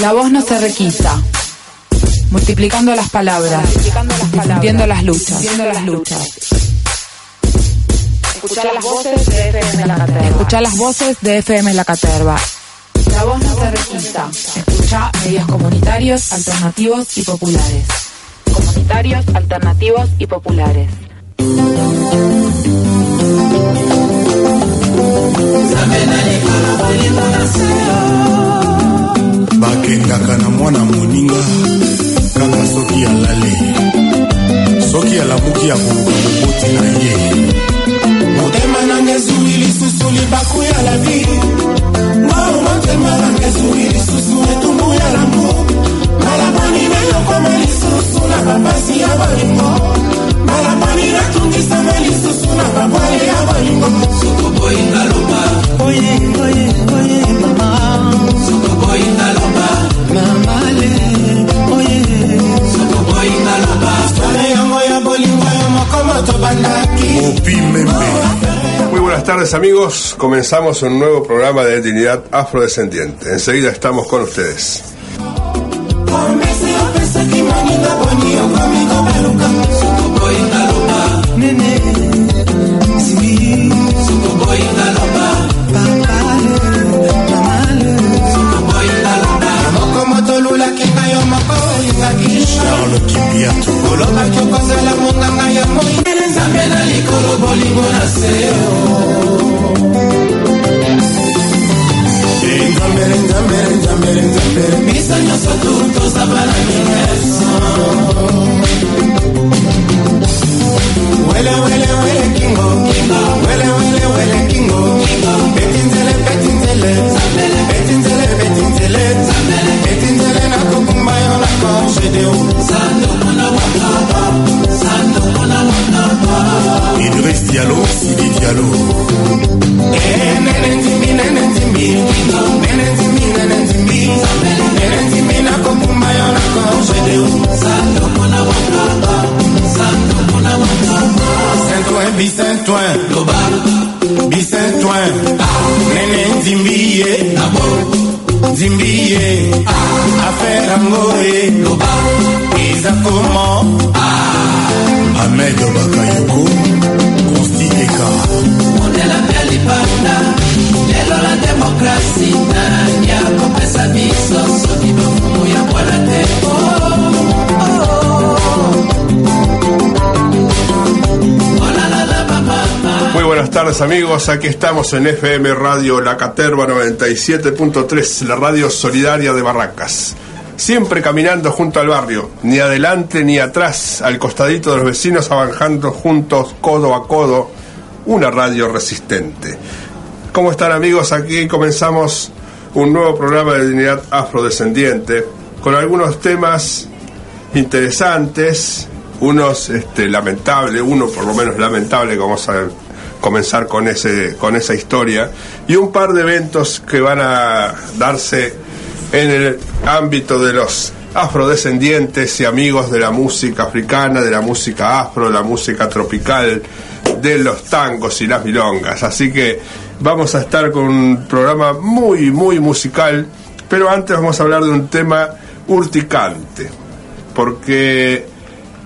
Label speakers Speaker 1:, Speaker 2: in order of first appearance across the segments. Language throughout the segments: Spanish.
Speaker 1: La voz no se requisa. Multiplicando las palabras, difundiendo las luchas, las luchas. Escuchar las voces de FM La Caterva. Escuchar las voces de FM La Caterva. La voz no se requisa. Escucha medios comunitarios, alternativos y populares. Comunitarios, alternativos y populares.
Speaker 2: Bakendaka na mwana moninga kaka soki alali soki alamuki akoluka moboti na ye. Motema nanga ezwi lisusu libaku ya lavi ngao motema nanga ezwi lisusu etumbu ya lamu malaboni nayokoma lisusu na bapasi ya bolingo malaboni natungisama lisusu na babwale ya bolingo sokoboyinga loba. Oye oye oye mama. Sokoboyinga loba
Speaker 3: Muy buenas tardes amigos, comenzamos un nuevo programa de Dignidad Afrodescendiente. Enseguida estamos con ustedes.
Speaker 2: Kimbiato
Speaker 4: olobaki okozala monganga ya moyele nzambe na likolo bolingo na se
Speaker 2: nzambere nzambere nzambere nzambere
Speaker 4: biso nyonso tu tozaba na mineso
Speaker 2: wele wele wele kingo wele wele wele kingo betinzele betinzele betinzele idris dialo sidi dialo bisentoin bisentoin nene nzimbiye nzimbiye ah. Affaire Angoye, Eza comment? Ahmed Bakayoko, Consti Eka.
Speaker 4: mondela mpe lipanda lelo la demokrasi nani akopesa biso soki bofumu ya bwana te
Speaker 3: Muy buenas tardes amigos, aquí estamos en FM Radio La Caterva 97.3, la radio solidaria de Barracas. Siempre caminando junto al barrio, ni adelante ni atrás, al costadito de los vecinos, avanzando juntos, codo a codo, una radio resistente. ¿Cómo están amigos? Aquí comenzamos un nuevo programa de dignidad afrodescendiente, con algunos temas interesantes, unos este, lamentables, uno por lo menos lamentable, vamos a comenzar con, ese, con esa historia, y un par de eventos que van a darse en el ámbito de los afrodescendientes y amigos de la música africana, de la música afro, de la música tropical, de los tangos y las milongas. Así que vamos a estar con un programa muy, muy musical, pero antes vamos a hablar de un tema urticante, porque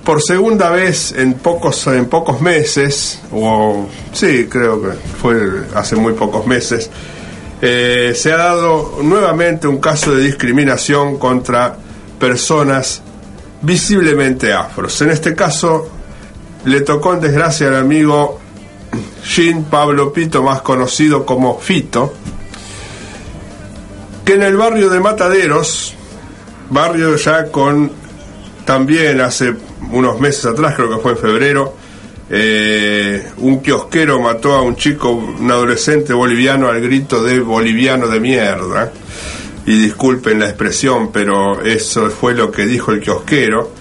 Speaker 3: por segunda vez en pocos en pocos meses o sí creo que fue hace muy pocos meses eh, se ha dado nuevamente un caso de discriminación contra personas visiblemente afros. En este caso le tocó en desgracia al amigo Jean Pablo Pito más conocido como Fito que en el barrio de Mataderos barrio ya con también hace unos meses atrás, creo que fue en febrero, eh, un kiosquero mató a un chico, un adolescente boliviano al grito de boliviano de mierda. Y disculpen la expresión, pero eso fue lo que dijo el kiosquero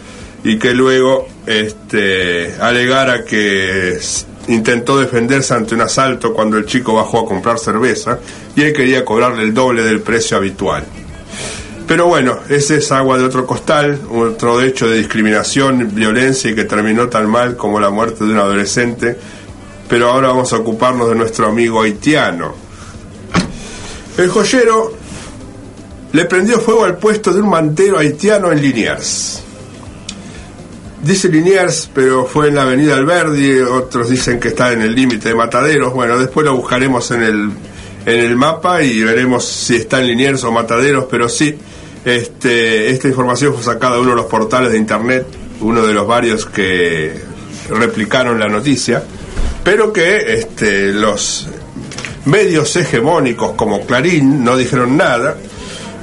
Speaker 3: y que luego este, alegara que intentó defenderse ante un asalto cuando el chico bajó a comprar cerveza y él quería cobrarle el doble del precio habitual. Pero bueno, ese es agua de otro costal, otro hecho de discriminación, violencia y que terminó tan mal como la muerte de un adolescente. Pero ahora vamos a ocuparnos de nuestro amigo haitiano. El joyero le prendió fuego al puesto de un mantero haitiano en Liniers. Dice Liniers, pero fue en la avenida Alberdi, otros dicen que está en el límite de Mataderos. Bueno, después lo buscaremos en el, en el mapa y veremos si está en Liniers o Mataderos, pero sí, este, esta información fue sacada de uno de los portales de internet, uno de los varios que replicaron la noticia, pero que este, los medios hegemónicos como Clarín no dijeron nada,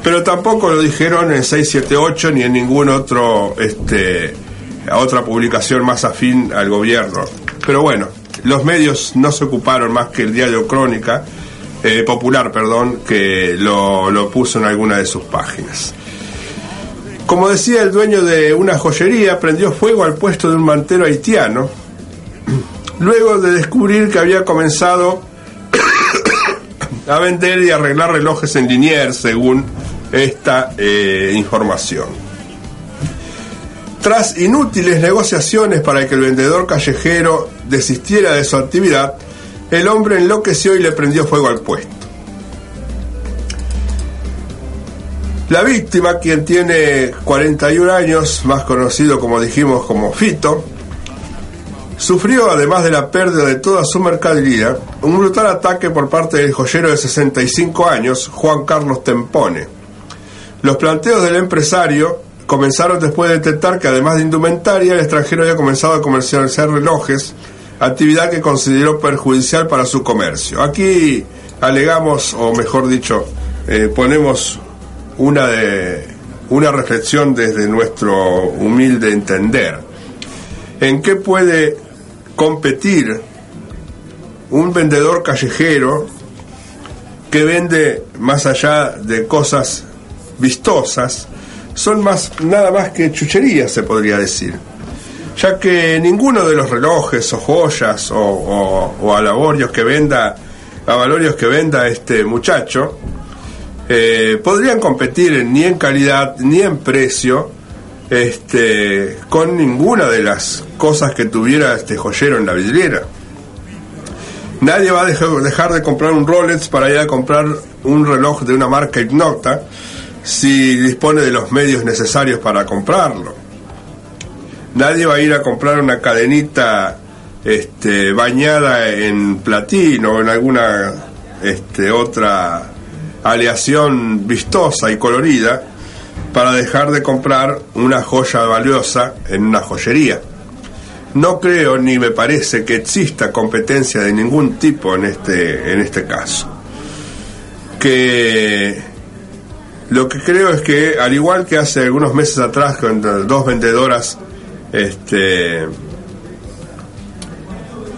Speaker 3: pero tampoco lo dijeron en 678 ni en ningún otro este, otra publicación más afín al gobierno. Pero bueno, los medios no se ocuparon más que el diario Crónica, eh, Popular, perdón, que lo, lo puso en alguna de sus páginas. Como decía el dueño de una joyería, prendió fuego al puesto de un mantero haitiano, luego de descubrir que había comenzado a vender y arreglar relojes en Liniers, según esta eh, información. Tras inútiles negociaciones para que el vendedor callejero desistiera de su actividad, el hombre enloqueció y le prendió fuego al puesto. La víctima, quien tiene 41 años, más conocido como dijimos como Fito, sufrió, además de la pérdida de toda su mercadería, un brutal ataque por parte del joyero de 65 años, Juan Carlos Tempone. Los planteos del empresario comenzaron después de detectar que además de indumentaria, el extranjero había comenzado a comercializar relojes, actividad que consideró perjudicial para su comercio. Aquí alegamos, o mejor dicho, eh, ponemos una, de, una reflexión desde nuestro humilde entender. ¿En qué puede competir un vendedor callejero que vende más allá de cosas vistosas, son más nada más que chucherías, se podría decir. Ya que ninguno de los relojes o joyas o, o, que venda, avalorios que venda este muchacho, eh, podrían competir ni en calidad ni en precio este, con ninguna de las cosas que tuviera este joyero en la vidriera. Nadie va a dejar de comprar un Rolex para ir a comprar un reloj de una marca ignota si dispone de los medios necesarios para comprarlo. Nadie va a ir a comprar una cadenita este, bañada en platino o en alguna este, otra aleación vistosa y colorida para dejar de comprar una joya valiosa en una joyería. No creo ni me parece que exista competencia de ningún tipo en este, en este caso. Que lo que creo es que, al igual que hace algunos meses atrás, cuando dos vendedoras este,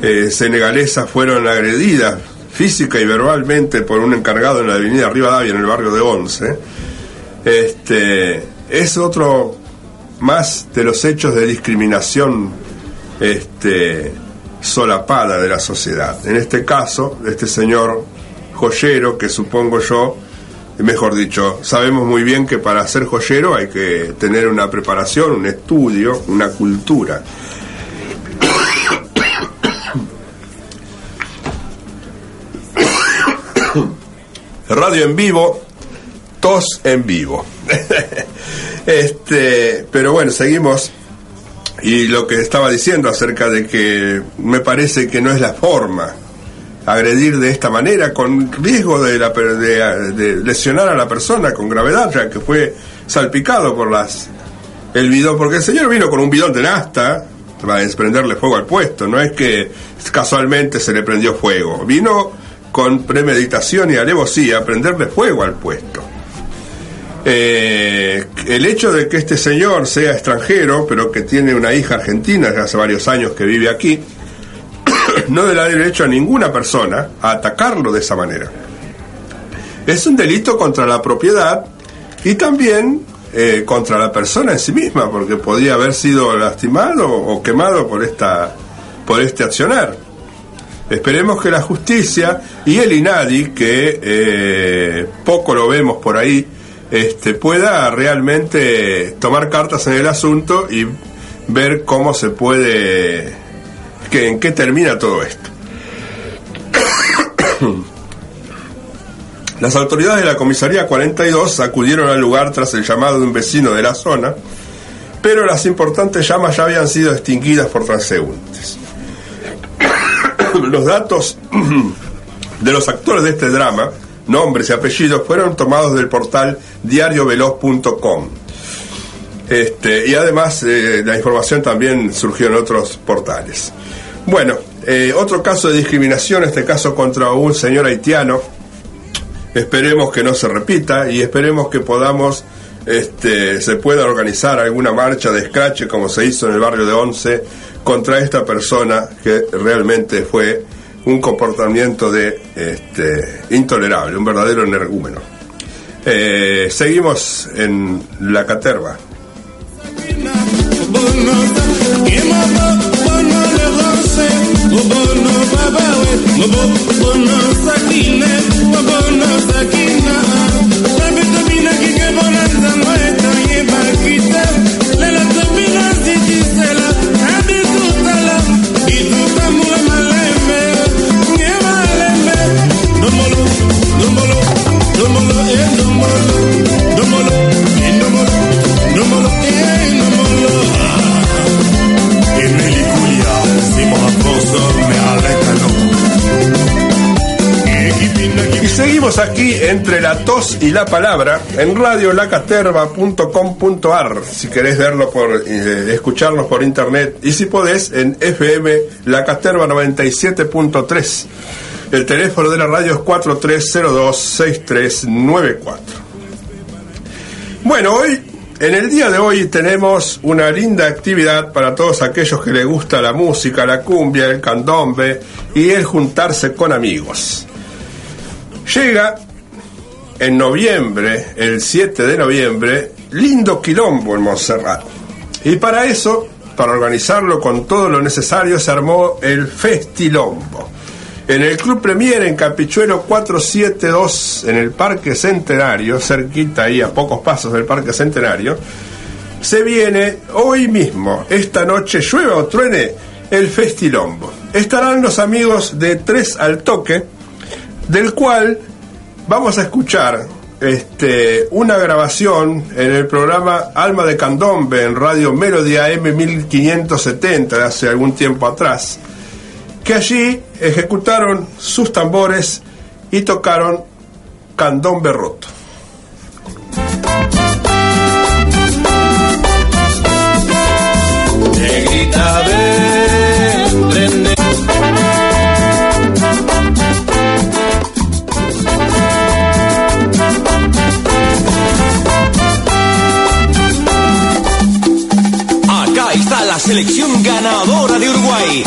Speaker 3: eh, senegalesas fueron agredidas física y verbalmente por un encargado en la avenida Rivadavia, en el barrio de Once, este, es otro más de los hechos de discriminación este, solapada de la sociedad. En este caso, este señor joyero, que supongo yo, mejor dicho, sabemos muy bien que para ser joyero hay que tener una preparación, un estudio, una cultura. Radio en vivo, tos en vivo. este, pero bueno, seguimos. Y lo que estaba diciendo acerca de que me parece que no es la forma agredir de esta manera con riesgo de, la, de, lesionar a la persona con gravedad, ya que fue salpicado por las el bidón, porque el señor vino con un bidón de nasta para desprenderle fuego al puesto, no es que casualmente se le prendió fuego, vino con premeditación y alevosía a prenderle fuego al puesto. Eh, el hecho de que este señor sea extranjero, pero que tiene una hija argentina, que hace varios años que vive aquí, no le da derecho a ninguna persona a atacarlo de esa manera. Es un delito contra la propiedad y también eh, contra la persona en sí misma, porque podría haber sido lastimado o quemado por, esta, por este accionar. Esperemos que la justicia y el INADI, que eh, poco lo vemos por ahí, este, pueda realmente tomar cartas en el asunto y ver cómo se puede ¿En qué termina todo esto? Las autoridades de la comisaría 42 acudieron al lugar tras el llamado de un vecino de la zona, pero las importantes llamas ya habían sido extinguidas por transeúntes. Los datos de los actores de este drama, nombres y apellidos, fueron tomados del portal diarioveloz.com. Este, y además eh, la información también surgió en otros portales. Bueno, eh, otro caso de discriminación, este caso contra un señor haitiano, Esperemos que no se repita y esperemos que podamos, este, se pueda organizar alguna marcha de escrache como se hizo en el barrio de Once contra esta persona que realmente fue un comportamiento de este, intolerable, un verdadero energúmeno. Eh, seguimos en la caterva.
Speaker 5: Mabona Babawe, Mabona Sakine, Mabona
Speaker 3: Sakine. Seguimos aquí entre la tos y la palabra en radiolacaterva.com.ar si querés verlo por eh, escucharnos por internet y si podés en FM La Caterva 97.3. El teléfono de la radio es 4302-6394. Bueno, hoy en el día de hoy tenemos una linda actividad para todos aquellos que les gusta la música, la cumbia, el candombe y el juntarse con amigos. Llega en noviembre, el 7 de noviembre, lindo quilombo en Montserrat. Y para eso, para organizarlo con todo lo necesario, se armó el Festilombo. En el Club Premier en Capichuelo 472, en el Parque Centenario, cerquita ahí a pocos pasos del Parque Centenario, se viene hoy mismo, esta noche, llueva o truene, el Festilombo. Estarán los amigos de Tres al Toque, del cual vamos a escuchar este, una grabación en el programa Alma de Candombe en Radio Melody AM 1570 de hace algún tiempo atrás, que allí ejecutaron sus tambores y tocaron Candombe Roto.
Speaker 6: Selección ganadora de Uruguay.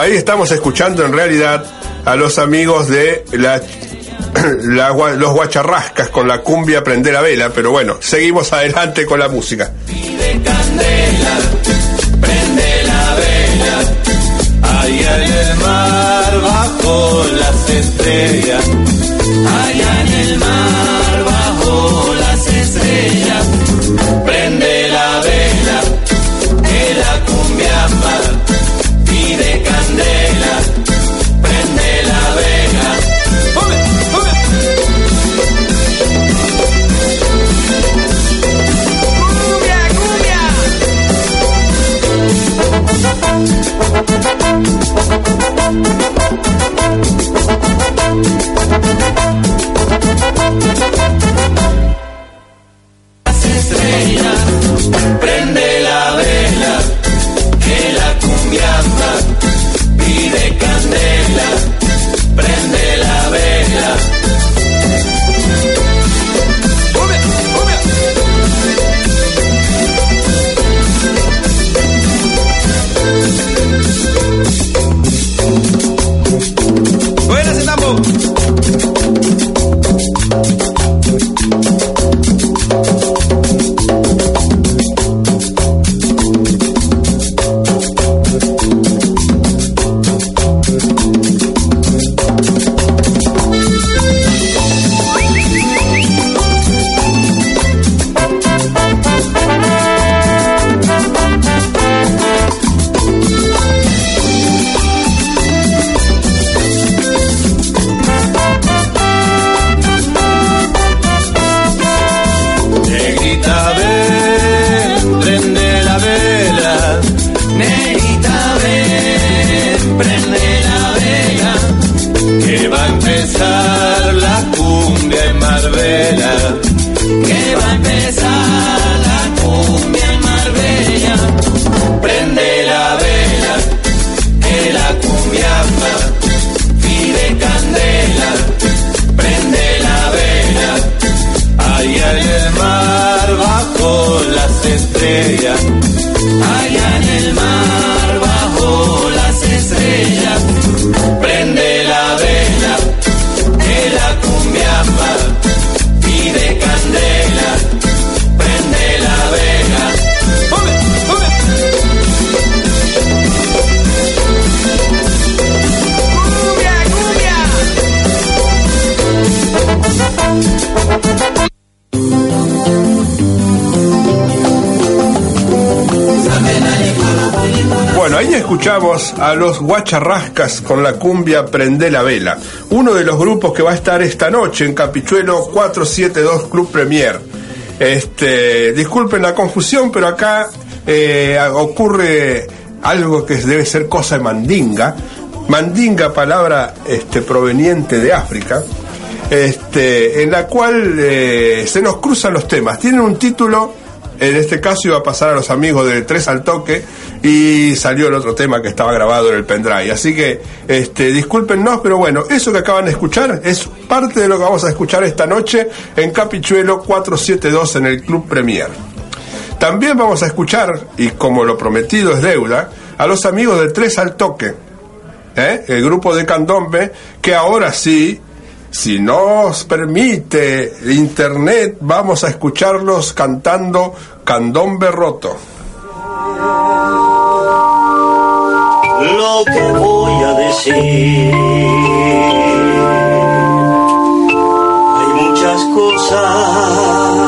Speaker 3: Ahí estamos escuchando en realidad a los amigos de los guacharrascas con la cumbia Prender la Vela, pero bueno, seguimos adelante con la música.
Speaker 4: Prende la vela. Que
Speaker 6: va a empezar la cumbia en Marbella. Que va a empezar
Speaker 3: escuchamos a los guacharrascas con la cumbia Prende la Vela, uno de los grupos que va a estar esta noche en Capichuelo 472 Club Premier. Este, disculpen la confusión, pero acá eh, ocurre algo que debe ser cosa de mandinga. Mandinga, palabra este, proveniente de África, este, en la cual eh, se nos cruzan los temas. Tienen un título, en este caso iba a pasar a los amigos de Tres al Toque, y salió el otro tema que estaba grabado en el pendrive. Así que, este, discúlpenos, pero bueno, eso que acaban de escuchar es parte de lo que vamos a escuchar esta noche en Capichuelo 472 en el Club Premier. También vamos a escuchar, y como lo prometido es deuda, a los amigos de Tres al Toque, ¿eh? el grupo de Candombe, que ahora sí, si nos permite internet, vamos a escucharlos cantando Candombe Roto.
Speaker 7: lo que voy a decir. Hay muchas cosas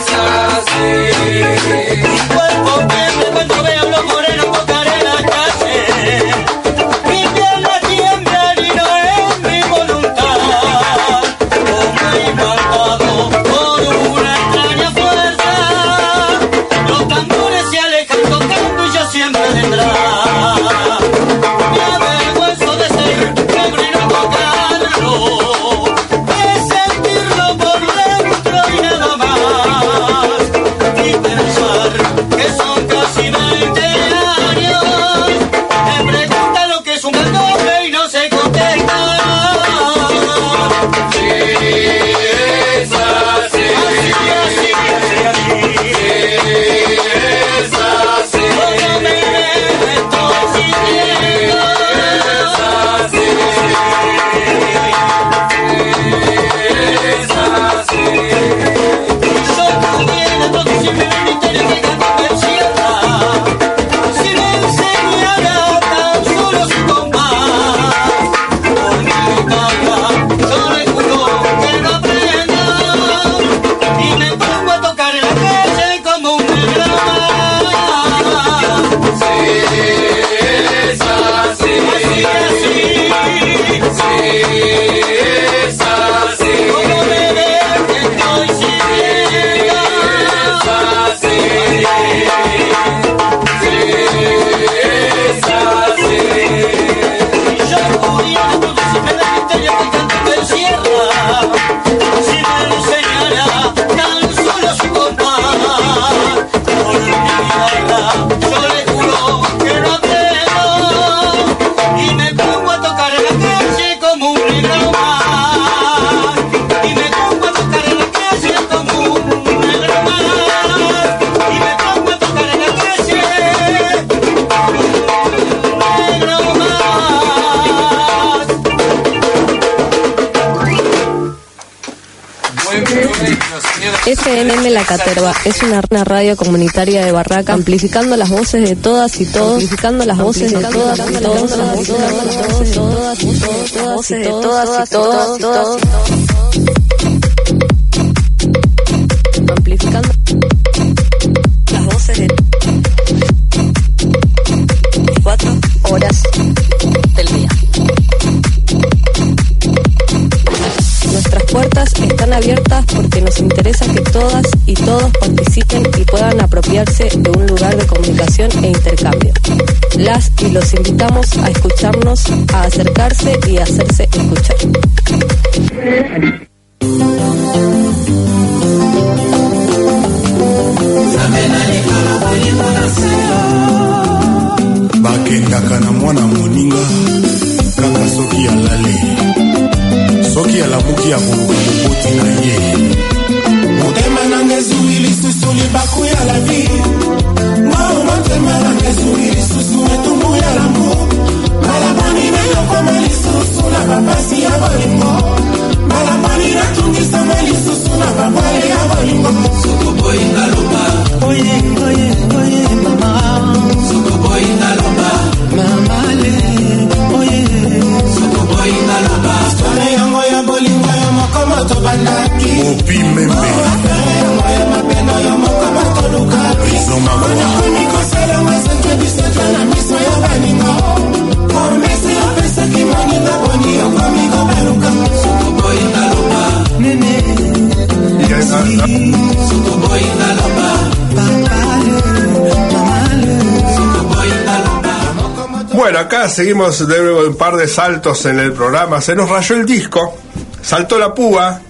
Speaker 7: It's alright.
Speaker 8: FNM La Caterva. Es una, radio comunitaria de Barraca, amplificando las voces de todas y todos, amplificando las voces de todas y todos, todas y todas y todas y todas y todas, amplificando las voces de cuatro horas del día. Nuestras puertas están abiertas que todas y todos participen y puedan apropiarse de un lugar de comunicación e intercambio. Las y los invitamos a escucharnos, a acercarse y a hacerse escuchar.
Speaker 2: bakendaka na mwana moninga kaka soki alali soki alamuki akoluka moboti na ye na bamwali ya bolingo soki
Speaker 4: oboyi naloba oye oye oye mama soki oboyi naloba mamale oye soki oboyi
Speaker 2: naloba stole yango ya bolingo yo moko moto bandaki opimeme afere yango ya mapeno yo moko
Speaker 4: batolukaki
Speaker 3: Bueno, acá seguimos de un par de saltos en el programa. Se nos rayó el disco, saltó la púa,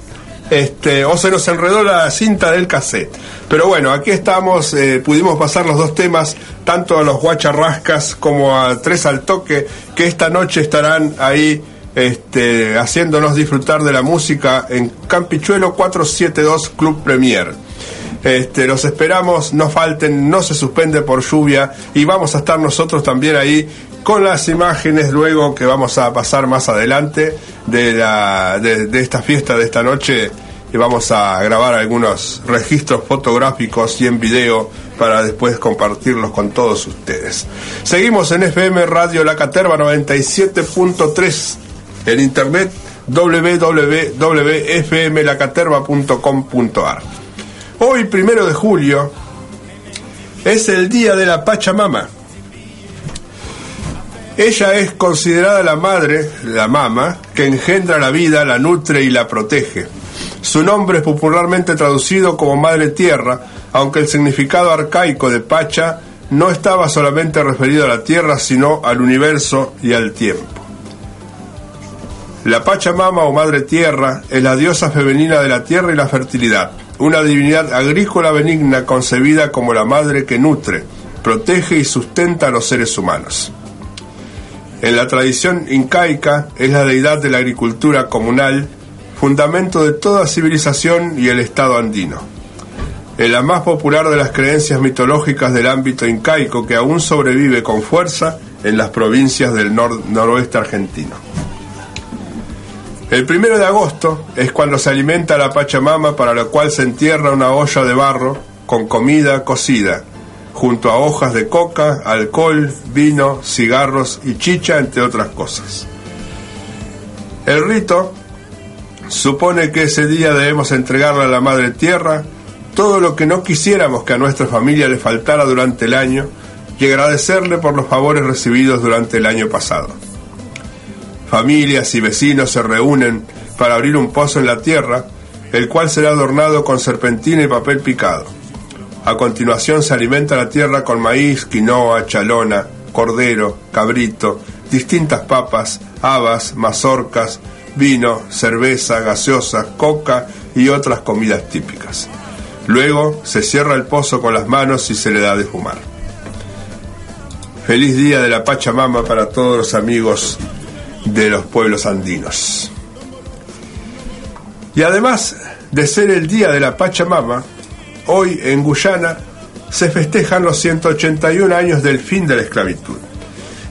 Speaker 3: este, o se nos enredó la cinta del cassette. Pero bueno, aquí estamos, eh, pudimos pasar los dos temas, tanto a los guacharrascas como a Tres al Toque, que esta noche estarán ahí este, haciéndonos disfrutar de la música en Campichuelo 472 Club Premier. Este, los esperamos, no falten, no se suspende por lluvia y vamos a estar nosotros también ahí con las imágenes luego que vamos a pasar más adelante de, de, de esta fiesta de esta noche y vamos a grabar algunos registros fotográficos y en video para después compartirlos con todos ustedes. Seguimos en FM Radio La Caterva 97.3 en internet www.fmlacaterva.com.ar. Hoy, primero de julio, es el día de la Pachamama. Ella es considerada la madre, la mama, que engendra la vida, la nutre y la protege. Su nombre es popularmente traducido como Madre Tierra, aunque el significado arcaico de Pacha no estaba solamente referido a la Tierra, sino al universo y al tiempo. La Pachamama o Madre Tierra es la diosa femenina de la tierra y la fertilidad, una divinidad agrícola benigna concebida como la madre que nutre, protege y sustenta a los seres humanos. En la tradición incaica es la deidad de la agricultura comunal, fundamento de toda civilización y el Estado andino. Es la más popular de las creencias mitológicas del ámbito incaico que aún sobrevive con fuerza en las provincias del nor noroeste argentino. El primero de agosto es cuando se alimenta la Pachamama para la cual se entierra una olla de barro con comida cocida, junto a hojas de coca, alcohol, vino, cigarros y chicha, entre otras cosas. El rito supone que ese día debemos entregarle a la Madre Tierra todo lo que no quisiéramos que a nuestra familia le faltara durante el año y agradecerle por los favores recibidos durante el año pasado. Familias y vecinos se reúnen para abrir un pozo en la tierra, el cual será adornado con serpentina y papel picado. A continuación se alimenta la tierra con maíz, quinoa, chalona, cordero, cabrito, distintas papas, habas, mazorcas, vino, cerveza, gaseosa, coca y otras comidas típicas. Luego se cierra el pozo con las manos y se le da de fumar. Feliz día de la Pachamama para todos los amigos de los pueblos andinos. Y además de ser el día de la Pachamama, hoy en Guyana se festejan los 181 años del fin de la esclavitud.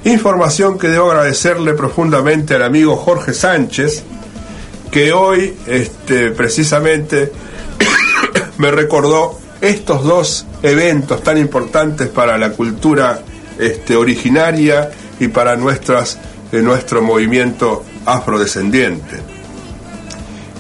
Speaker 3: Información que debo agradecerle profundamente al amigo Jorge Sánchez, que hoy este, precisamente me recordó estos dos eventos tan importantes para la cultura este, originaria y para nuestras, eh, nuestro movimiento afrodescendiente.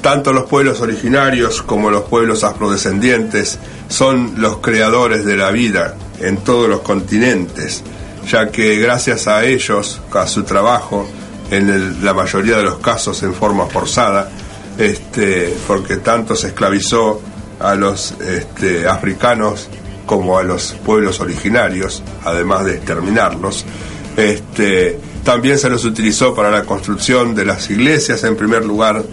Speaker 3: Tanto los pueblos originarios como los pueblos afrodescendientes son los creadores de la vida en todos los continentes, ya que gracias a ellos, a su trabajo, en la mayoría de los casos en forma forzada, este, porque tanto se esclavizó a los este, africanos como a los pueblos originarios, además de exterminarlos. Este, también se los utilizó para la construcción de las iglesias, en primer lugar,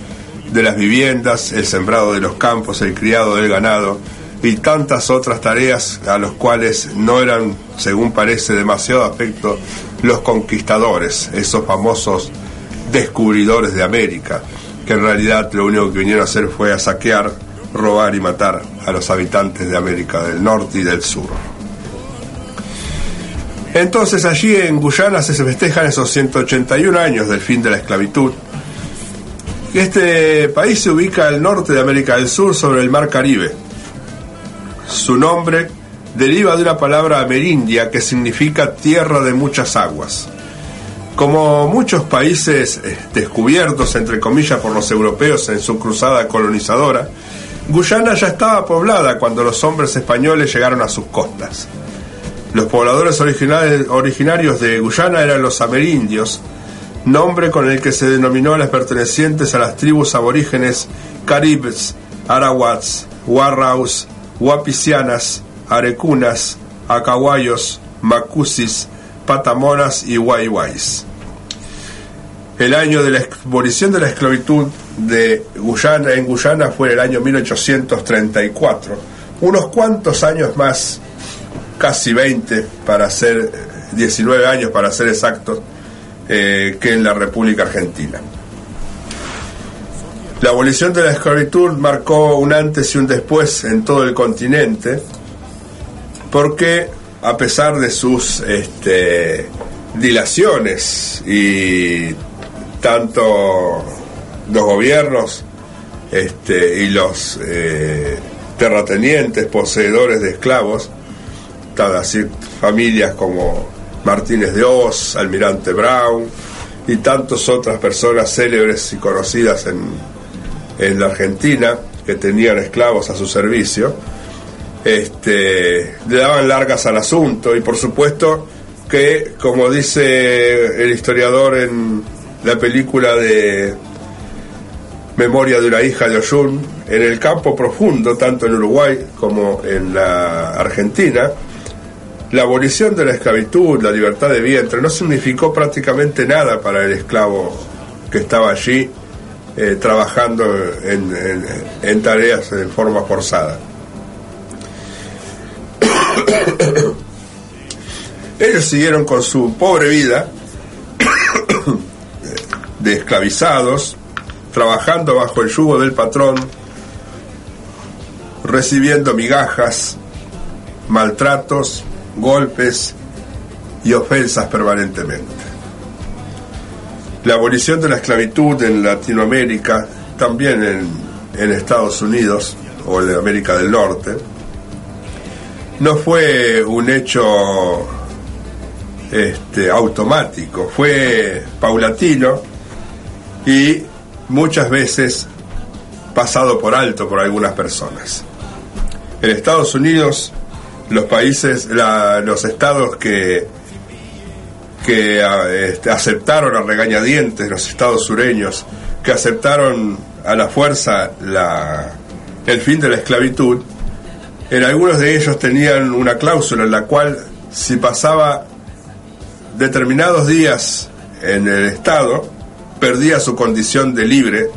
Speaker 3: de las viviendas, el sembrado de los campos, el criado del ganado y tantas otras tareas a los cuales no eran, según parece, demasiado afecto los conquistadores, esos famosos descubridores de América, que en realidad lo único que vinieron a hacer fue a saquear, robar y matar a los habitantes de América del Norte y del Sur. Entonces allí en Guyana se festejan esos 181 años del fin de la esclavitud. Este país se ubica al norte de América del Sur sobre el Mar Caribe. Su nombre deriva de una palabra amerindia que significa tierra de muchas aguas. Como muchos países eh, descubiertos, entre comillas, por los europeos en su cruzada colonizadora, Guyana ya estaba poblada cuando los hombres españoles llegaron a sus costas. Los pobladores originarios de Guyana eran los amerindios, nombre con el que se denominó a las pertenecientes a las tribus aborígenes caribes, arawats, warraus, wapisianas, arecunas, acahuayos, macusis, patamonas y guayguays. El año de la abolición de la esclavitud de Guyana en Guyana fue el año 1834. Unos cuantos años más, casi 20 para ser 19 años para ser exactos, eh, que en la República Argentina. La abolición de la esclavitud marcó un antes y un después en todo el continente, porque a pesar de sus este, dilaciones y tanto los gobiernos este, y los eh, terratenientes poseedores de esclavos, familias como Martínez de Oz, Almirante Brown y tantas otras personas célebres y conocidas en, en la Argentina que tenían esclavos a su servicio, este, le daban largas al asunto y por supuesto que, como dice el historiador en la película de Memoria de una hija de Oyun, en el campo profundo, tanto en Uruguay como en la Argentina, la abolición de la esclavitud, la libertad de vientre, no significó prácticamente nada para el esclavo que estaba allí eh, trabajando en, en tareas en forma forzada. Ellos siguieron con su pobre vida de esclavizados, trabajando bajo el yugo del patrón, recibiendo migajas, maltratos, golpes y ofensas permanentemente. La abolición de la esclavitud en Latinoamérica, también en, en Estados Unidos o en América del Norte, no fue un hecho este, automático, fue paulatino y muchas veces pasado por alto por algunas personas. En Estados Unidos, los países, los estados que, que este, aceptaron a regañadientes, los estados sureños, que aceptaron a la fuerza la, el fin de la esclavitud, en algunos de ellos tenían una cláusula en la cual si pasaba determinados días en el Estado, perdía su condición de libre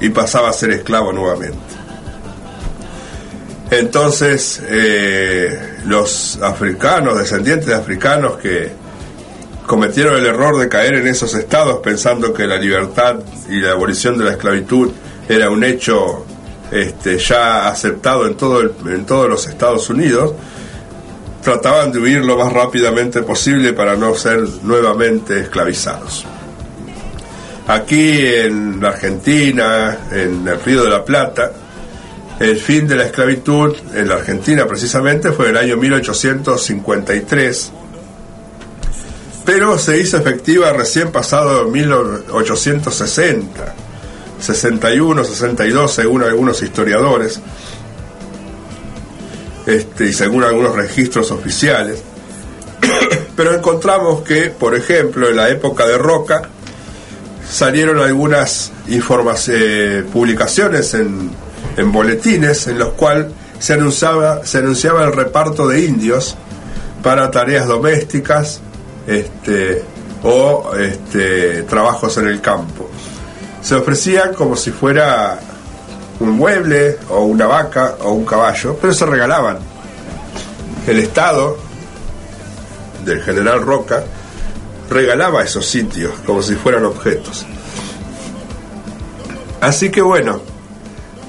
Speaker 3: y pasaba a ser esclavo nuevamente. Entonces, eh, los africanos, descendientes de africanos que cometieron el error de caer en esos estados pensando que la libertad y la abolición de la esclavitud era un hecho este, ya aceptado en, en todos los Estados Unidos, trataban de huir lo más rápidamente posible para no ser nuevamente esclavizados. Aquí en la Argentina, en el Río de la Plata, El fin de la esclavitud en la Argentina precisamente fue en el año 1853, pero se hizo efectiva recién pasado 1860, 61, 62 según algunos historiadores este, y según algunos registros oficiales. pero encontramos que, por ejemplo, en la época de Roca salieron algunas eh, publicaciones en en boletines en los cuales se anunciaba, se anunciaba el reparto de indios para tareas domésticas este, o este, trabajos en el campo. Se ofrecían como si fuera un mueble o una vaca o un caballo, pero se regalaban. El Estado del general Roca regalaba esos sitios como si fueran objetos. Así que bueno,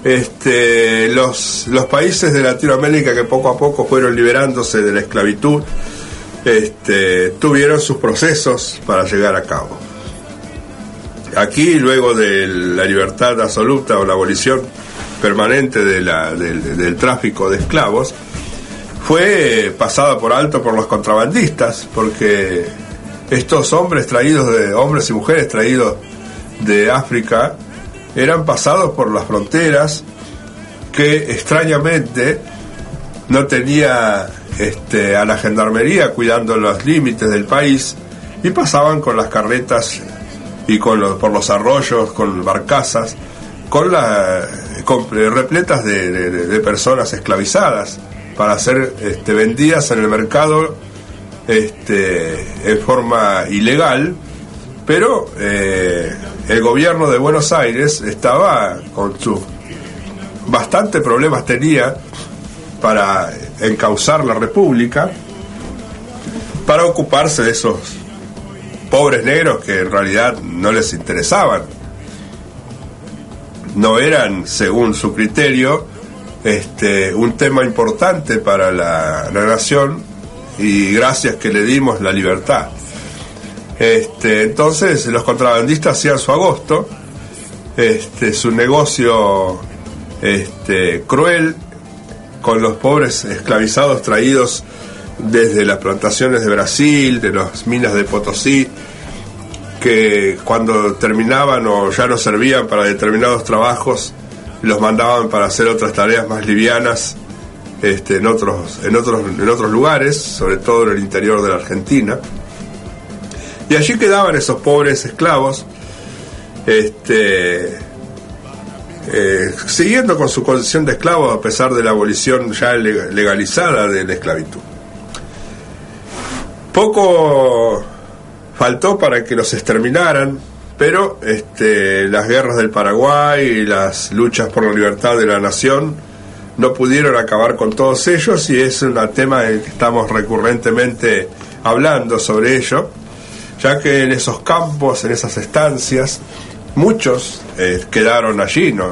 Speaker 3: este, los, países de Latinoamérica que poco a poco fueron liberándose de la esclavitud, este, tuvieron sus procesos para llegar a cabo. Aquí, luego de la libertad absoluta o la abolición permanente del tráfico de esclavos, fue pasada por alto por los contrabandistas, porque estos hombres traídos de hombres y mujeres traídos de África eran pasados por las fronteras que extrañamente no tenía este, a la gendarmería cuidando los límites del país y pasaban con las carretas y con por los arroyos, con barcazas, con, la, repletas de, personas esclavizadas para ser este, vendidas en el mercado este, en forma ilegal, pero eh, el gobierno de Buenos Aires estaba con sus bastante problemas tenía para encauzar la República, para ocuparse de esos pobres negros que en realidad no les interesaban. No eran, según su criterio, este, un tema importante para la, la nación y gracias que le dimos la libertad. Este, entonces los contrabandistas hacían su agosto, este, su negocio este, cruel con los pobres esclavizados traídos desde las plantaciones de Brasil, de las minas de Potosí, que cuando terminaban o ya no servían para determinados trabajos, los mandaban para hacer otras tareas más livianas este, en, otros, en, otros, en otros lugares, sobre todo en el interior de la Argentina. Y allí quedaban esos pobres esclavos, este, eh, siguiendo con su condición de esclavo a pesar de la abolición ya legalizada de la esclavitud. Poco faltó para que los exterminaran, pero este, las guerras del Paraguay y las luchas por la libertad de la nación no pudieron acabar con todos ellos y es un tema en que estamos recurrentemente hablando sobre ello ya que en esos campos, en esas estancias, muchos eh, quedaron allí. ¿no?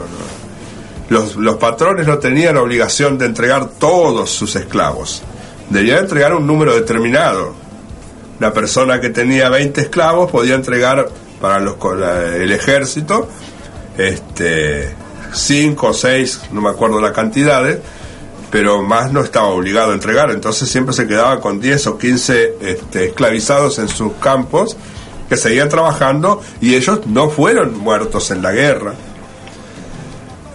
Speaker 3: Los, los, patrones no tenían obligación de entregar todos sus esclavos, debían entregar un número determinado. La persona que tenía 20 esclavos podía entregar para los, el ejército este, 5 o 6, no me acuerdo la cantidad, pero más no estaba obligado a entregar, entonces siempre se quedaba con 10 o 15 este, esclavizados en sus campos que seguían trabajando y ellos no fueron muertos en la guerra.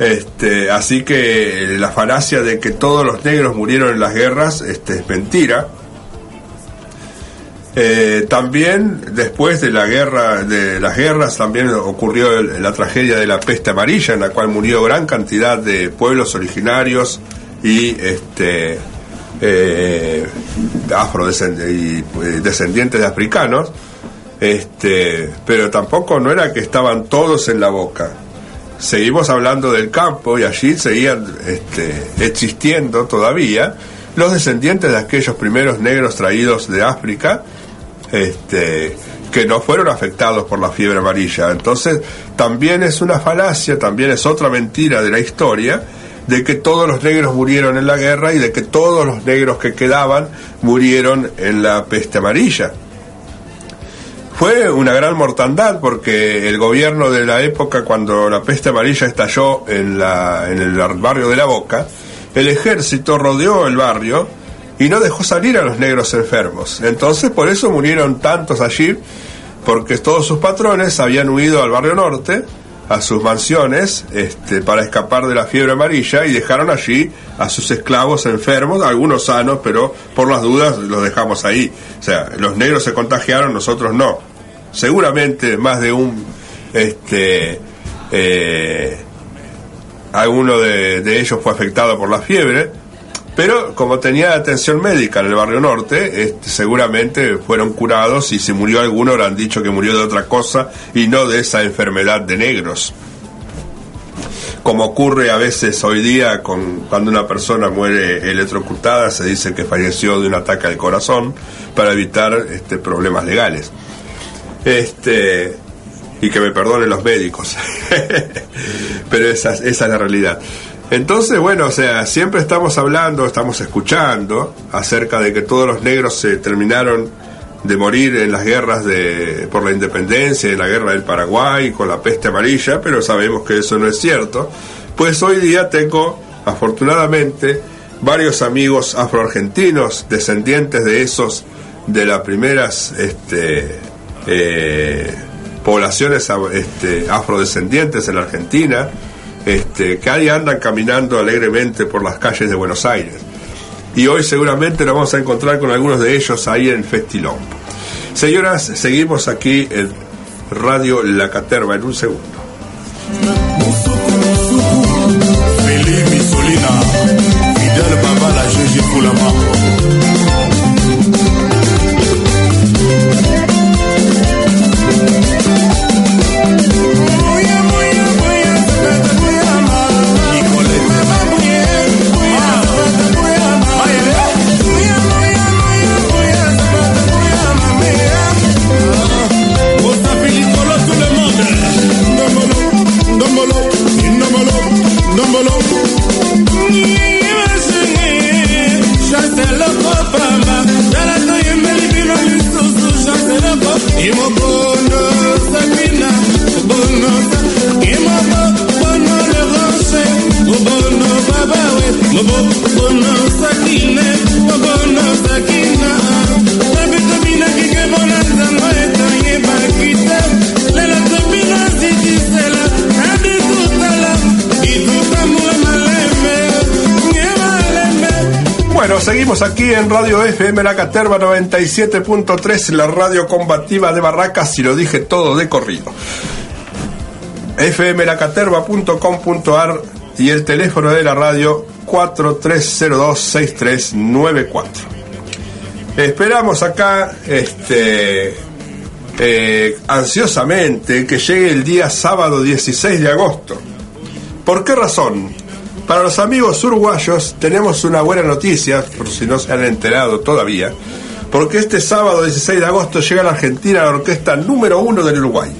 Speaker 3: Este, así que la falacia de que todos los negros murieron en las guerras este, es mentira. Eh, también después de la guerra, de las guerras, también ocurrió la tragedia de la peste amarilla, en la cual murió gran cantidad de pueblos originarios, y este eh, afrodescendientes eh, descendientes de africanos, este, pero tampoco no era que estaban todos en la boca. Seguimos hablando del campo y allí seguían este, existiendo todavía los descendientes de aquellos primeros negros traídos de África, este, que no fueron afectados por la fiebre amarilla. Entonces, también es una falacia, también es otra mentira de la historia, de que todos los negros murieron en la guerra y de que todos los negros que quedaban murieron en la peste amarilla. fue una gran mortandad porque el gobierno de la época cuando la peste amarilla estalló en, la, en el barrio de La Boca, el ejército rodeó el barrio y no dejó salir a los negros enfermos. Entonces por eso murieron tantos allí, porque todos sus patrones habían huido al barrio norte, a sus mansiones, este, para escapar de la fiebre amarilla y dejaron allí a sus esclavos enfermos, algunos sanos, pero por las dudas los dejamos ahí. O sea, los negros se contagiaron, nosotros no. Seguramente más de un, este, eh, alguno de, de ellos fue afectado por la fiebre, pero como tenía atención médica en el barrio norte, este, seguramente fueron curados y si murió alguno habrán dicho que murió de otra cosa y no de esa enfermedad de negros. Como ocurre a veces hoy día con cuando una persona muere electrocutada, se dice que falleció de un ataque al corazón para evitar este, problemas legales. Este, y que me perdonen los médicos. Pero esa, esa es la realidad. Entonces, bueno, o sea, siempre estamos hablando, estamos escuchando acerca de que todos los negros se terminaron de morir en las guerras de, por la independencia, en la guerra del Paraguay, con la peste amarilla, pero sabemos que eso no es cierto. Pues hoy día tengo, afortunadamente, varios amigos afroargentinos, descendientes de esos, de las primeras este, eh, poblaciones este, afrodescendientes en la Argentina, este, que ahí andan caminando alegremente por las calles de Buenos Aires. Y hoy seguramente nos vamos a encontrar con algunos de ellos ahí en Festilón. Señoras, seguimos aquí en Radio La Caterva en un segundo. Bueno, seguimos aquí en Radio FM La Caterva 97.3, la radio combativa de Barracas, y lo dije todo de corrido. fmlacaterva.com.ar y el teléfono de la radio 4302-6394. Esperamos acá, este, eh, ansiosamente, que llegue el día sábado 16 de agosto. ¿Por qué razón? Para los amigos uruguayos tenemos una buena noticia, por si no se han enterado todavía, porque este sábado 16 de agosto llega a la Argentina la orquesta número uno del Uruguay,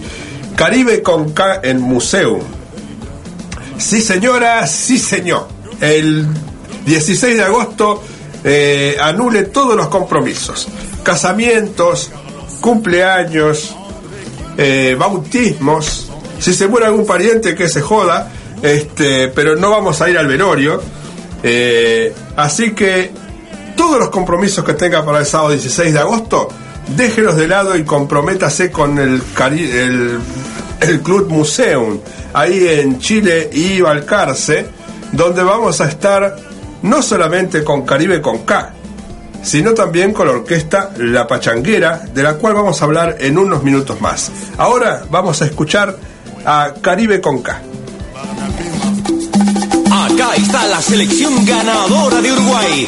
Speaker 3: Caribe con K en Museo. Sí señora, sí señor. El 16 de agosto eh, anule todos los compromisos, casamientos, cumpleaños, eh, bautismos, si se muere algún pariente que se joda, este, pero no vamos a ir al velorio. Eh, así que todos los compromisos que tenga para el sábado 16 de agosto, déjelos de lado y comprométase con el, el, el Club Museum, ahí en Chile y Balcarce, donde vamos a estar no solamente con Caribe con K, sino también con la orquesta La Pachanguera, de la cual vamos a hablar en unos minutos más. Ahora vamos a escuchar a Caribe con K.
Speaker 6: Acá está la selección ganadora de Uruguay.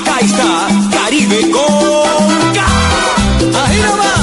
Speaker 6: Acá está Caribe con K. Ahí nomás.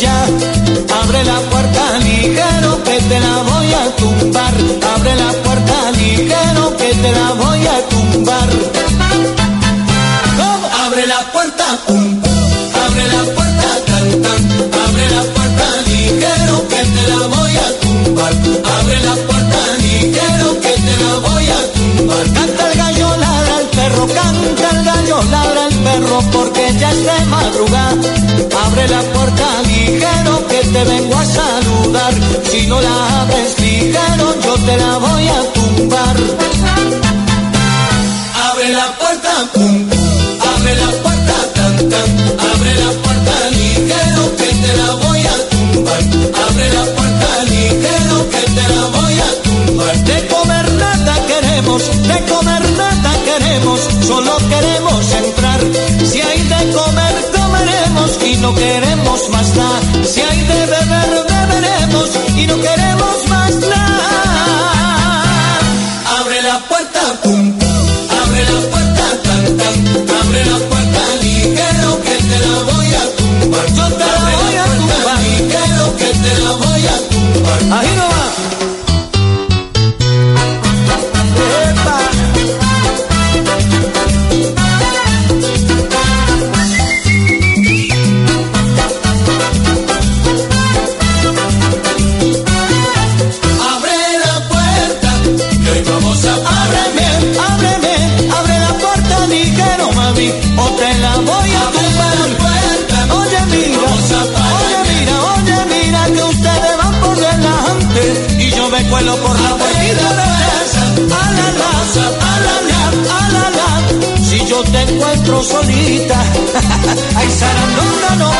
Speaker 7: Ya. Abre la puerta ligero que te la voy a tumbar. Abre la puerta vengo a saludar. Si no la abres ligero, yo te la voy a tumbar. Abre la puerta, pum, abre la puerta, tan, tan, abre la puerta ligero que te la voy a tumbar. Abre la puerta ligero que te la voy a tumbar. De comer nada queremos, de comer nada queremos, solo queremos entrar. Si hay de comer, comeremos y no queremos más nada. Si hay de y no queremos más nada. Abre la puerta, pum, abre la puerta, tan, tan, abre la puerta ligero que te la voy a tumbar. Yo te la voy a tumbar, ligero que te la voy a tumbar. Ahí no va. Solita, ay, zarandona no.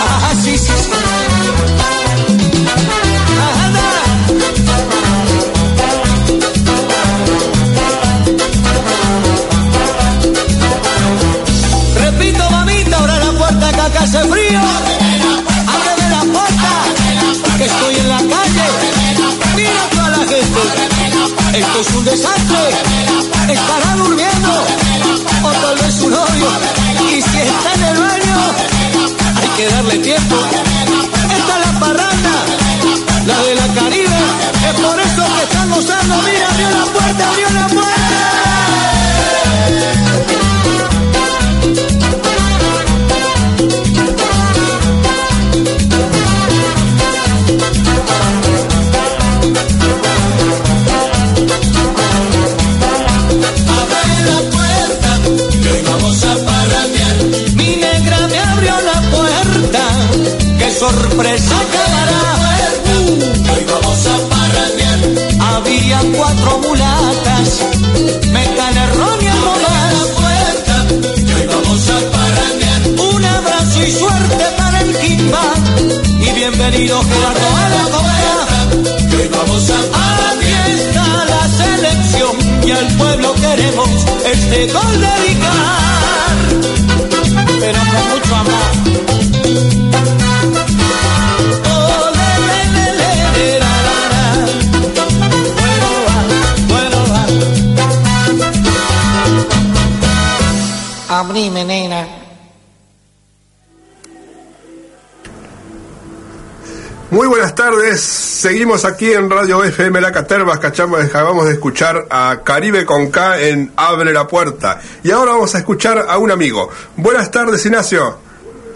Speaker 7: Ajá, sí, sí, sí. Repito, mamita, abre la puerta que hace frío. Ábreme la puerta, que estoy en la calle. Mira toda la gente. Esto es un desastre. Estará durmiendo. O tal vez su novio. Y si está en el baño, hay que darle tiempo. Esta es la parranda, la de la Caribe. Es por eso que están gozando. Mira, abrió la puerta, abrió la puerta. Bienvenido Gerardo a la copa. Que vamos a parrandear. está la selección y al pueblo queremos este gol dedicar, pero con mucho amor. Ole, le,
Speaker 3: Muy buenas tardes, seguimos aquí en Radio FM La Caterva, escuchamos, acabamos de escuchar a Caribe con K en Abre la Puerta. Y ahora vamos a escuchar a un amigo. Buenas tardes, Ignacio.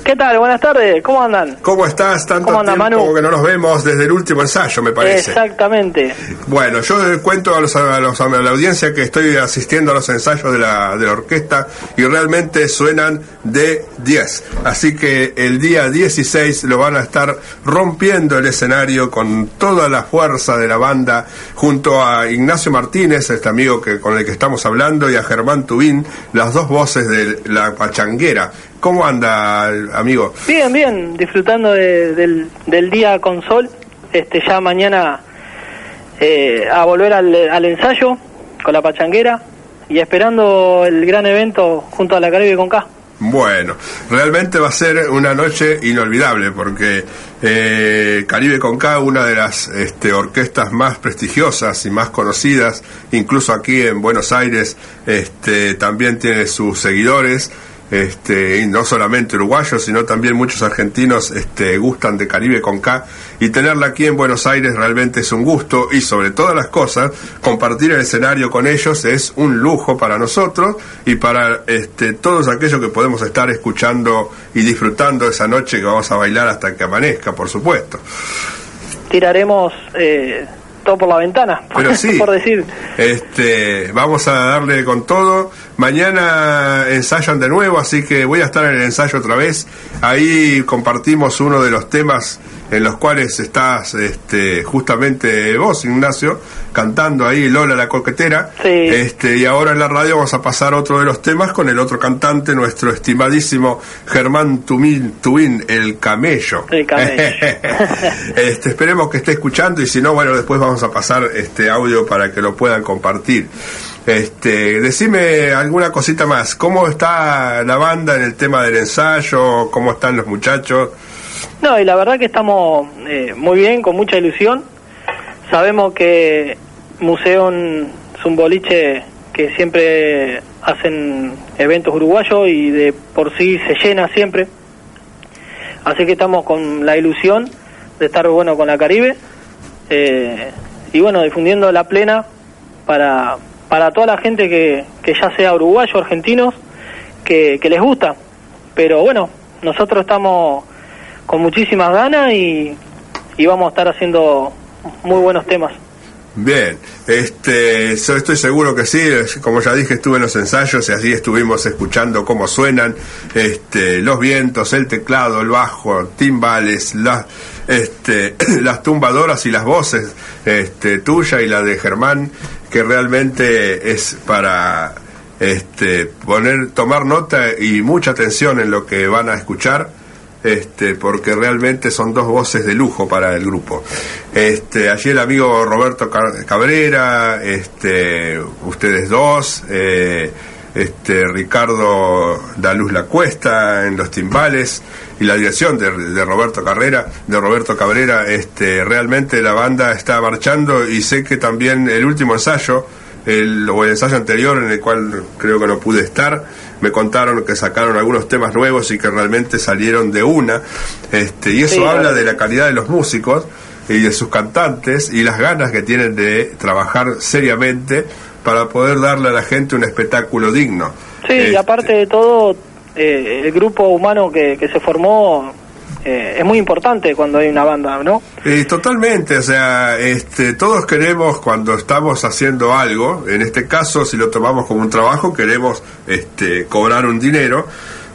Speaker 9: ¿Qué tal? Buenas tardes, ¿cómo andan?
Speaker 3: ¿Cómo estás? Tanto
Speaker 9: ¿Cómo anda,
Speaker 3: tiempo
Speaker 9: Manu?
Speaker 3: que no nos vemos desde el último ensayo, me parece.
Speaker 9: Exactamente.
Speaker 3: Bueno, yo cuento a, los, a, los- a la audiencia que estoy asistiendo a los ensayos de la, de la orquesta y realmente suenan de 10. Así que el día 16 lo van a estar rompiendo el escenario con toda la fuerza de la banda junto a Ignacio Martínez, este amigo que, con el que estamos hablando, y a Germán Tubín, las dos voces de la pachanguera. ¿Cómo anda, amigo?
Speaker 9: Bien, bien, disfrutando de- del, del día con sol. Este, ya mañana eh, a volver al, al ensayo con la pachanguera y esperando el gran evento junto a la Caribe con K.
Speaker 3: Bueno, realmente va a ser una noche inolvidable porque eh, Caribe con K, una de las este, orquestas más prestigiosas y más conocidas, incluso aquí en Buenos Aires, este, también tiene sus seguidores. Este, y no solamente uruguayos, sino también muchos argentinos este, gustan de Caribe con K, y tenerla aquí en Buenos Aires realmente es un gusto, y sobre todas las cosas, compartir el escenario con ellos es un lujo para nosotros y para este, todos aquellos que podemos estar escuchando y disfrutando esa noche que vamos a bailar hasta que amanezca, por supuesto.
Speaker 9: Tiraremos... Eh todo por la ventana,
Speaker 3: Pero sí,
Speaker 9: por decir.
Speaker 3: Este, vamos a darle con todo. Mañana ensayan de nuevo, así que voy a estar en el ensayo otra vez. Ahí compartimos uno de los temas en los cuales estás este, justamente vos, Ignacio, cantando ahí Lola la coquetera. Este, y ahora en la radio vamos a pasar otro de los temas con el otro cantante, nuestro estimadísimo Germán Tumín, Tuín, el camello.
Speaker 9: El camello.
Speaker 3: este, esperemos que esté escuchando y si no, bueno, después vamos a pasar este audio para que lo puedan compartir. Este, decime alguna cosita más. ¿Cómo está la banda en el tema del ensayo? ¿Cómo están los muchachos?
Speaker 9: No, y la verdad que estamos eh, muy bien, con mucha ilusión. Sabemos que Museo es un boliche que siempre hacen eventos uruguayos y de por sí se llena siempre. Así que estamos con la ilusión de estar bueno con la Caribe eh, y bueno, difundiendo la plena para, para toda la gente que, que ya sea uruguayo, argentinos, que, que les gusta. Pero bueno, nosotros estamos con muchísimas ganas y, vamos a estar haciendo muy buenos temas.
Speaker 3: Bien, este, estoy seguro que sí, como ya dije, estuve en los ensayos y así estuvimos escuchando cómo suenan este, los vientos, el teclado, el bajo, timbales, las, este, las tumbadoras y las voces este, tuya y la de Germán, que realmente es para este, poner, tomar nota y mucha atención en lo que van a escuchar este, porque realmente son dos voces de lujo para el grupo. Este, allí el amigo Roberto Cabrera, este, ustedes dos, eh, este, Ricardo Daluz La Cuesta en los timbales y la dirección de, Roberto Carrera, de Roberto Cabrera, este, realmente la banda está marchando y sé que también el último ensayo, el, o el ensayo anterior en el cual creo que no pude estar, me contaron que sacaron algunos temas nuevos y que realmente salieron de una, este, y eso habla de la calidad de los músicos y de sus cantantes y las ganas que tienen de trabajar seriamente para poder darle a la gente un espectáculo digno.
Speaker 9: Sí, y este, aparte de todo, eh, el grupo humano que, que se formó eh, es muy importante cuando hay una banda, ¿no?
Speaker 3: Eh, totalmente, o sea, este, todos queremos cuando estamos haciendo algo, en este caso si lo tomamos como un trabajo, queremos este, cobrar un dinero,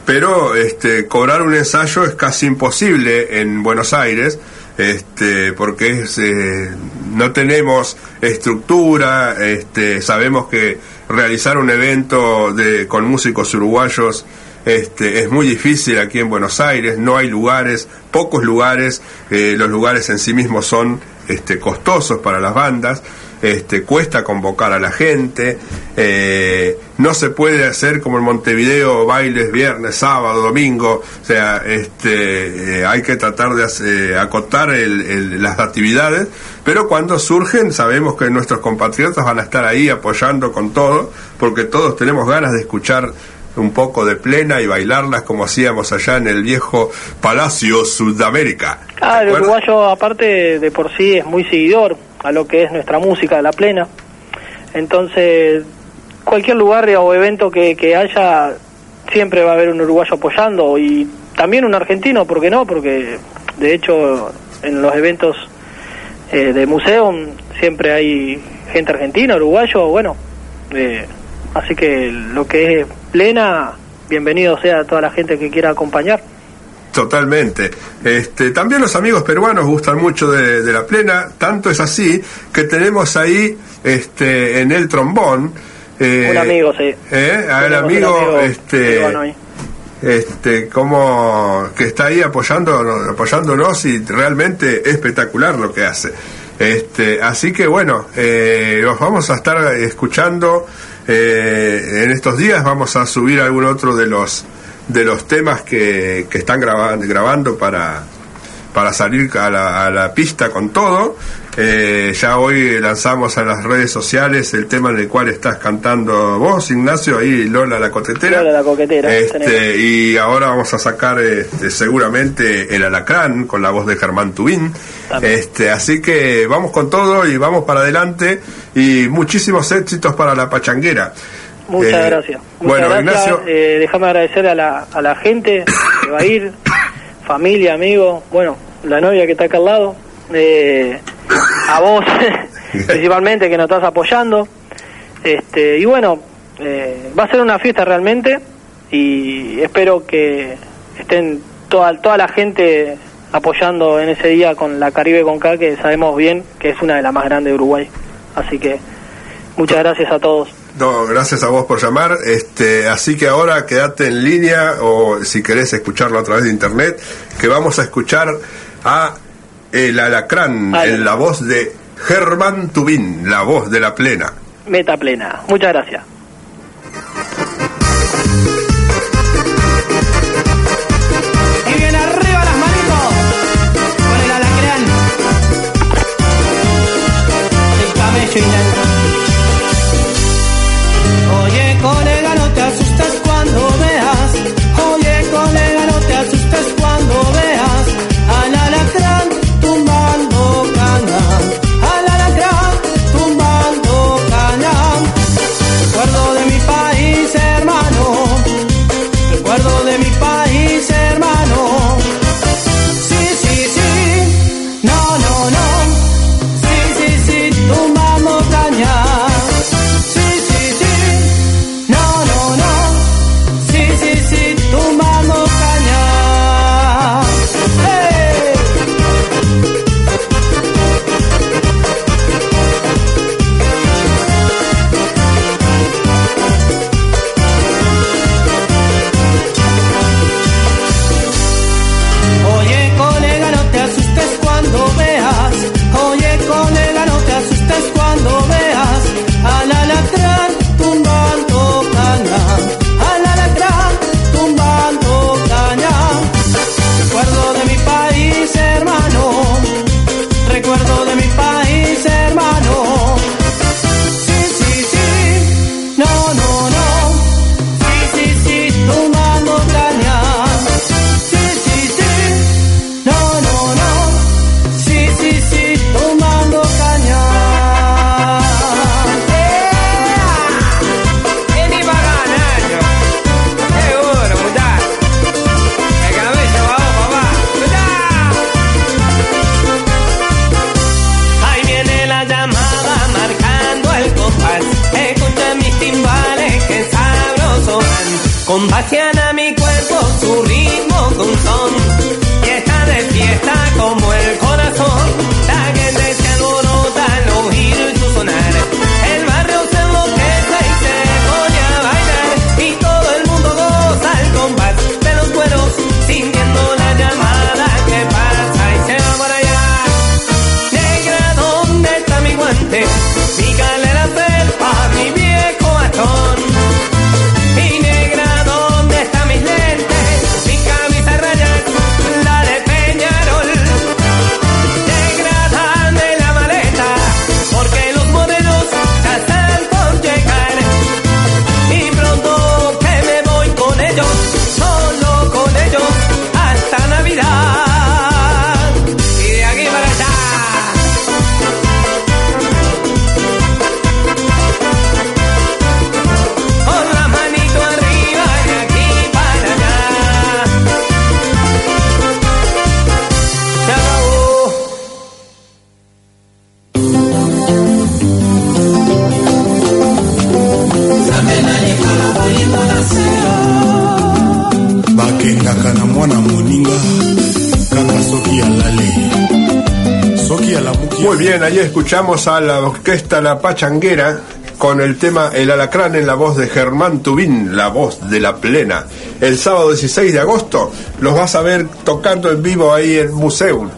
Speaker 3: pero este, cobrar un ensayo es casi imposible en Buenos Aires, este, porque es, eh, no tenemos estructura, este, sabemos que realizar un evento de, con músicos uruguayos este, es muy difícil aquí en Buenos Aires, no hay lugares, pocos lugares, eh, los lugares en sí mismos son este, costosos para las bandas, este, cuesta convocar a la gente, eh, no se puede hacer como en Montevideo bailes viernes, sábado, domingo, o sea, este, eh, hay que tratar de acotar las actividades, pero cuando surgen sabemos que nuestros compatriotas van a estar ahí apoyando con todo, porque todos tenemos ganas de escuchar un poco de plena y bailarlas como hacíamos allá en el viejo Palacio Sudamérica.
Speaker 9: Ah, el uruguayo aparte de por sí es muy seguidor a lo que es nuestra música de la plena. Entonces, cualquier lugar o evento que, haya, siempre va a haber un uruguayo apoyando y también un argentino, ¿por qué no? Porque de hecho en los eventos eh, de museo siempre hay gente argentina, uruguayo, bueno, eh, así que lo que es plena, bienvenido sea toda la gente que quiera acompañar.
Speaker 3: Totalmente. Este, también los amigos peruanos gustan mucho de, la plena, tanto es así que tenemos ahí este, en el trombón.
Speaker 9: Eh, un amigo, sí.
Speaker 3: Eh, el amigo, este, este, como que está ahí apoyando, apoyándonos y realmente espectacular lo que hace. Este, así que bueno, eh, los vamos a estar escuchando eh, en estos días vamos a subir algún otro de los de los temas que, que están grabando, grabando para, para salir a la, a la pista con todo. Eh, ya hoy lanzamos a las redes sociales el tema en el cual estás cantando vos, Ignacio, ahí Lola la coquetera.
Speaker 9: Lola la coquetera.
Speaker 3: Este, y ahora vamos a sacar este, seguramente el alacrán con la voz de Germán Tubín. Este, así que vamos con todo y vamos para adelante y muchísimos éxitos para la pachanguera.
Speaker 9: Muchas
Speaker 3: Eh,
Speaker 9: gracias. Muchas
Speaker 3: bueno,
Speaker 9: gracias.
Speaker 3: Ignacio.
Speaker 9: Eh, déjame agradecer a la, a la gente que va a ir, familia, amigos, bueno, la novia que está acá al lado, eh, a vos principalmente que nos estás apoyando. Este, y bueno, eh, va a ser una fiesta realmente y espero que estén toda, toda la gente apoyando en ese día con la Caribe con que sabemos bien que es una de las más grandes de Uruguay. Así que muchas gracias a todos.
Speaker 3: No, gracias a vos por llamar. Este, así que ahora quédate en línea o si querés escucharlo a través de internet, que vamos a escuchar a El Alacrán en la voz de Germán Tubín, la voz de la plena.
Speaker 9: Meta plena. Muchas gracias.
Speaker 10: Y bien, ahí
Speaker 3: escuchamos a la orquesta La Pachanguera con el tema El Alacrán en la voz de Germán Tubín, la voz de la plena. El sábado 16 de agosto los vas a ver tocando en vivo ahí en Museum,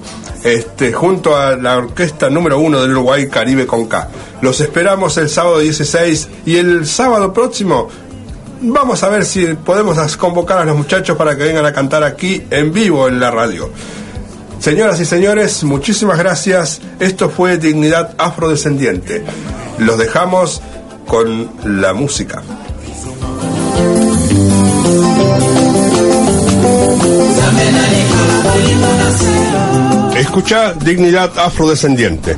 Speaker 3: este, junto a la orquesta número uno del Uruguay Caribe con K. Los esperamos el sábado 16 y el sábado próximo vamos a ver si podemos convocar a los muchachos para que vengan a cantar aquí en vivo en la radio. Señoras y señores, muchísimas gracias. Esto fue Dignidad Afrodescendiente. Los dejamos con la música. Escucha Dignidad Afrodescendiente,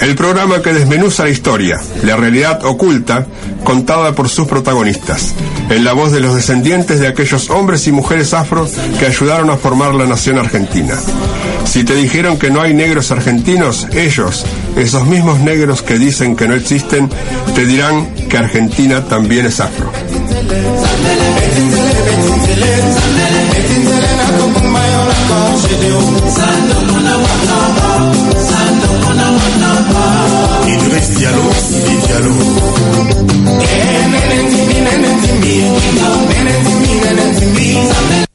Speaker 3: el programa que desmenuza la historia, la realidad oculta, contada por sus protagonistas, en la voz de los descendientes de aquellos hombres y mujeres afro que ayudaron a formar la nación argentina. Si te dijeron que no hay negros argentinos, ellos, esos mismos negros que dicen que no existen, te dirán que Argentina también es afro.
Speaker 2: Idriss Diallo, Sidi Diallo to me. I'm in it me, me.